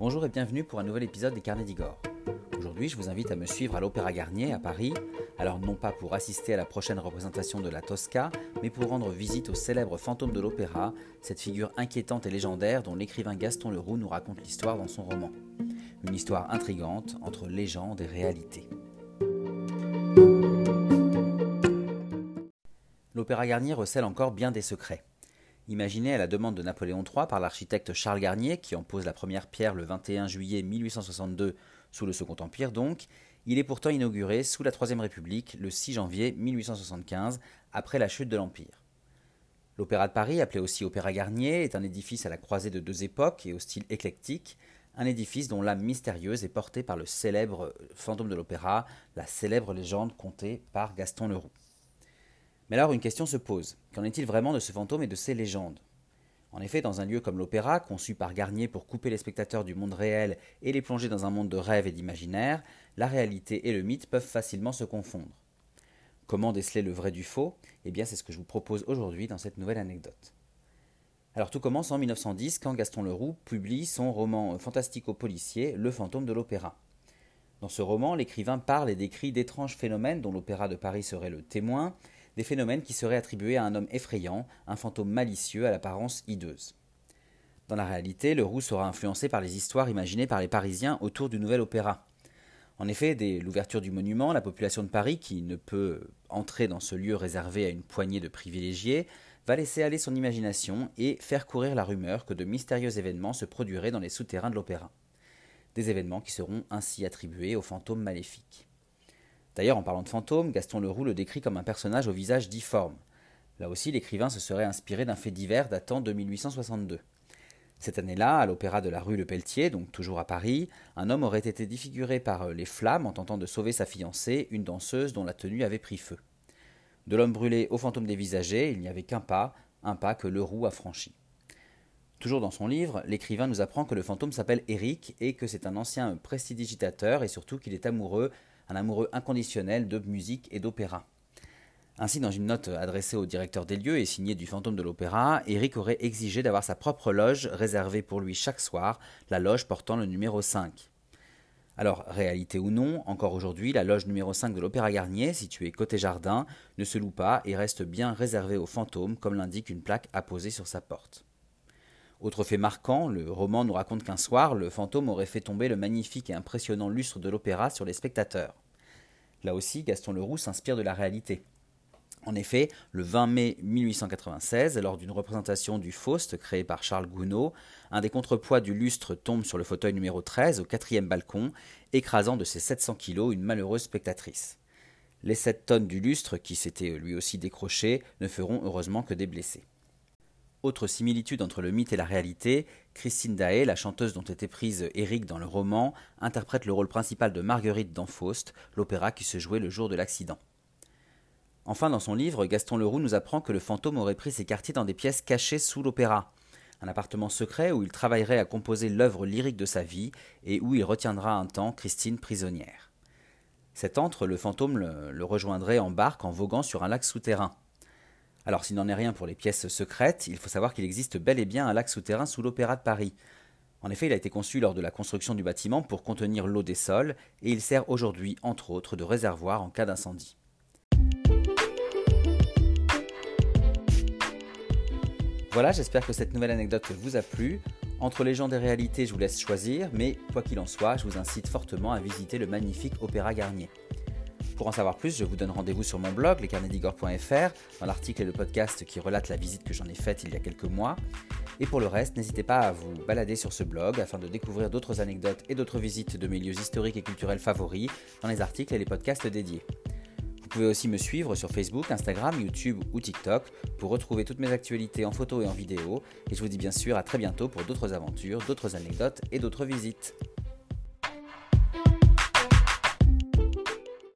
Bonjour et bienvenue pour un nouvel épisode des Carnets d'Igor. Aujourd'hui, je vous invite à me suivre à l'Opéra Garnier à Paris, alors non pas pour assister à la prochaine représentation de la Tosca, mais pour rendre visite au célèbre fantôme de l'opéra, cette figure inquiétante et légendaire dont l'écrivain Gaston Leroux nous raconte l'histoire dans son roman. Une histoire intrigante entre légende et réalité. L'Opéra Garnier recèle encore bien des secrets. Imaginé à la demande de Napoléon III par l'architecte Charles Garnier, qui en pose la première pierre le 21 juillet 1862 sous le Second Empire donc, il est pourtant inauguré sous la Troisième République le 6 janvier 1875, après la chute de l'Empire. L'Opéra de Paris, appelé aussi Opéra Garnier, est un édifice à la croisée de deux époques et au style éclectique, un édifice dont l'âme mystérieuse est portée par le célèbre fantôme de l'opéra, la célèbre légende contée par Gaston Leroux. Mais alors une question se pose. Qu'en est-il vraiment de ce fantôme et de ces légendes? En effet, dans un lieu comme l'opéra, conçu par Garnier pour couper les spectateurs du monde réel et les plonger dans un monde de rêve et d'imaginaire, la réalité et le mythe peuvent facilement se confondre. Comment déceler le vrai du faux? Eh bien, c'est ce que je vous propose aujourd'hui dans cette nouvelle anecdote. Alors tout commence en 1910 quand Gaston Leroux publie son roman fantastico-policier Le fantôme de l'opéra. Dans ce roman, l'écrivain parle et décrit d'étranges phénomènes dont l'opéra de Paris serait le témoin, des phénomènes qui seraient attribués à un homme effrayant, un fantôme malicieux à l'apparence hideuse. Dans la réalité, le roux sera influencé par les histoires imaginées par les Parisiens autour du nouvel opéra. En effet, dès l'ouverture du monument, la population de Paris, qui ne peut entrer dans ce lieu réservé à une poignée de privilégiés, va laisser aller son imagination et faire courir la rumeur que de mystérieux événements se produiraient dans les souterrains de l'opéra. Des événements qui seront ainsi attribués aux fantômes maléfiques. D'ailleurs, en parlant de fantôme, Gaston Leroux le décrit comme un personnage au visage difforme. Là aussi, l'écrivain se serait inspiré d'un fait divers datant de 1862. Cette année-là, à l'opéra de la rue Le Pelletier, donc toujours à Paris, un homme aurait été défiguré par les flammes en tentant de sauver sa fiancée, une danseuse dont la tenue avait pris feu. De l'homme brûlé au fantôme dévisagé, il n'y avait qu'un pas, un pas que Leroux a franchi. Toujours dans son livre, l'écrivain nous apprend que le fantôme s'appelle Éric et que c'est un ancien prestidigitateur et surtout qu'il est amoureux un amoureux inconditionnel de musique et d'opéra. Ainsi, dans une note adressée au directeur des lieux et signée du fantôme de l'opéra, Eric aurait exigé d'avoir sa propre loge réservée pour lui chaque soir, la loge portant le numéro 5. Alors, réalité ou non, encore aujourd'hui, la loge numéro 5 de l'Opéra Garnier, située côté jardin, ne se loue pas et reste bien réservée aux fantômes, comme l'indique une plaque apposée sur sa porte. Autre fait marquant, le roman nous raconte qu'un soir, le fantôme aurait fait tomber le magnifique et impressionnant lustre de l'opéra sur les spectateurs. Là aussi, Gaston Leroux s'inspire de la réalité. En effet, le 20 mai 1896, lors d'une représentation du Faust créée par Charles Gounod, un des contrepoids du lustre tombe sur le fauteuil numéro 13 au quatrième balcon, écrasant de ses 700 kilos une malheureuse spectatrice. Les 7 tonnes du lustre, qui s'était lui aussi décroché, ne feront heureusement que des blessés. Autre similitude entre le mythe et la réalité, Christine Daé, la chanteuse dont était prise Eric dans le roman, interprète le rôle principal de Marguerite dans Faust, l'opéra qui se jouait le jour de l'accident. Enfin, dans son livre, Gaston Leroux nous apprend que le fantôme aurait pris ses quartiers dans des pièces cachées sous l'opéra, un appartement secret où il travaillerait à composer l'œuvre lyrique de sa vie et où il retiendra un temps Christine prisonnière. Cet antre, le fantôme le, le rejoindrait en barque en voguant sur un lac souterrain. Alors s'il n'en est rien pour les pièces secrètes, il faut savoir qu'il existe bel et bien un lac souterrain sous l'Opéra de Paris. En effet, il a été conçu lors de la construction du bâtiment pour contenir l'eau des sols, et il sert aujourd'hui, entre autres, de réservoir en cas d'incendie. Voilà, j'espère que cette nouvelle anecdote vous a plu. Entre légende et réalité, je vous laisse choisir, mais quoi qu'il en soit, je vous incite fortement à visiter le magnifique Opéra Garnier. Pour en savoir plus, je vous donne rendez-vous sur mon blog, lescarnedigore.fr, dans l'article et le podcast qui relate la visite que j'en ai faite il y a quelques mois. Et pour le reste, n'hésitez pas à vous balader sur ce blog afin de découvrir d'autres anecdotes et d'autres visites de mes lieux historiques et culturels favoris dans les articles et les podcasts dédiés. Vous pouvez aussi me suivre sur Facebook, Instagram, YouTube ou TikTok pour retrouver toutes mes actualités en photo et en vidéo. Et je vous dis bien sûr à très bientôt pour d'autres aventures, d'autres anecdotes et d'autres visites.